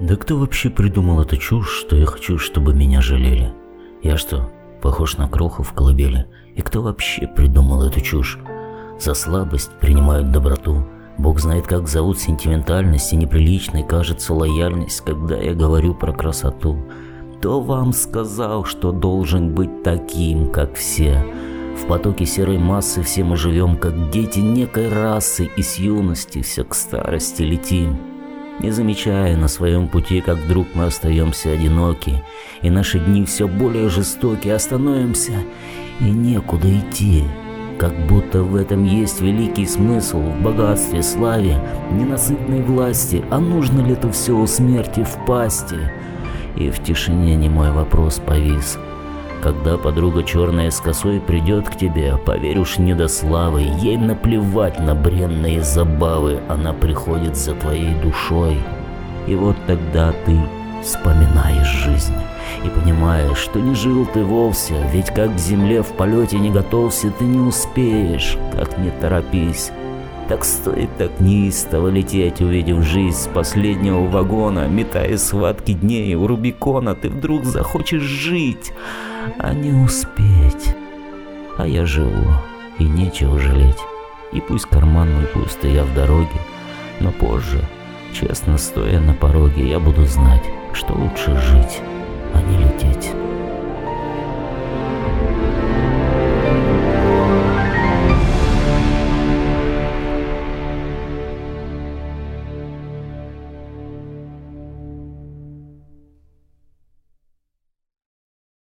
Да кто вообще придумал эту чушь, что я хочу, чтобы меня жалели? Я что, похож на кроху в колыбели? И кто вообще придумал эту чушь? За слабость принимают доброту. Бог знает, как зовут сентиментальность и неприличной кажется лояльность, когда я говорю про красоту. Кто вам сказал, что должен быть таким, как все? В потоке серой массы все мы живем, как дети некой расы, и с юности все к старости летим. Не замечая на своем пути, как вдруг мы остаемся одиноки, и наши дни все более жестоки, остановимся, и некуда идти. Как будто в этом есть великий смысл, в богатстве, славе, ненасытной власти, а нужно ли это все у смерти в пасти? И в тишине не мой вопрос повис. Когда подруга черная с косой придет к тебе, поверь уж не до славы, ей наплевать на бренные забавы, она приходит за твоей душой. И вот тогда ты вспоминаешь жизнь и понимаешь, что не жил ты вовсе, ведь как к земле в полете не готовься, ты не успеешь, как не торопись. Так стоит так неистово лететь, увидев жизнь с последнего вагона, метая схватки дней у Рубикона, ты вдруг захочешь жить, а не успеть. А я живу, и нечего жалеть. И пусть карман мой пуст, и я в дороге, но позже, честно стоя на пороге, я буду знать, что лучше жить, а не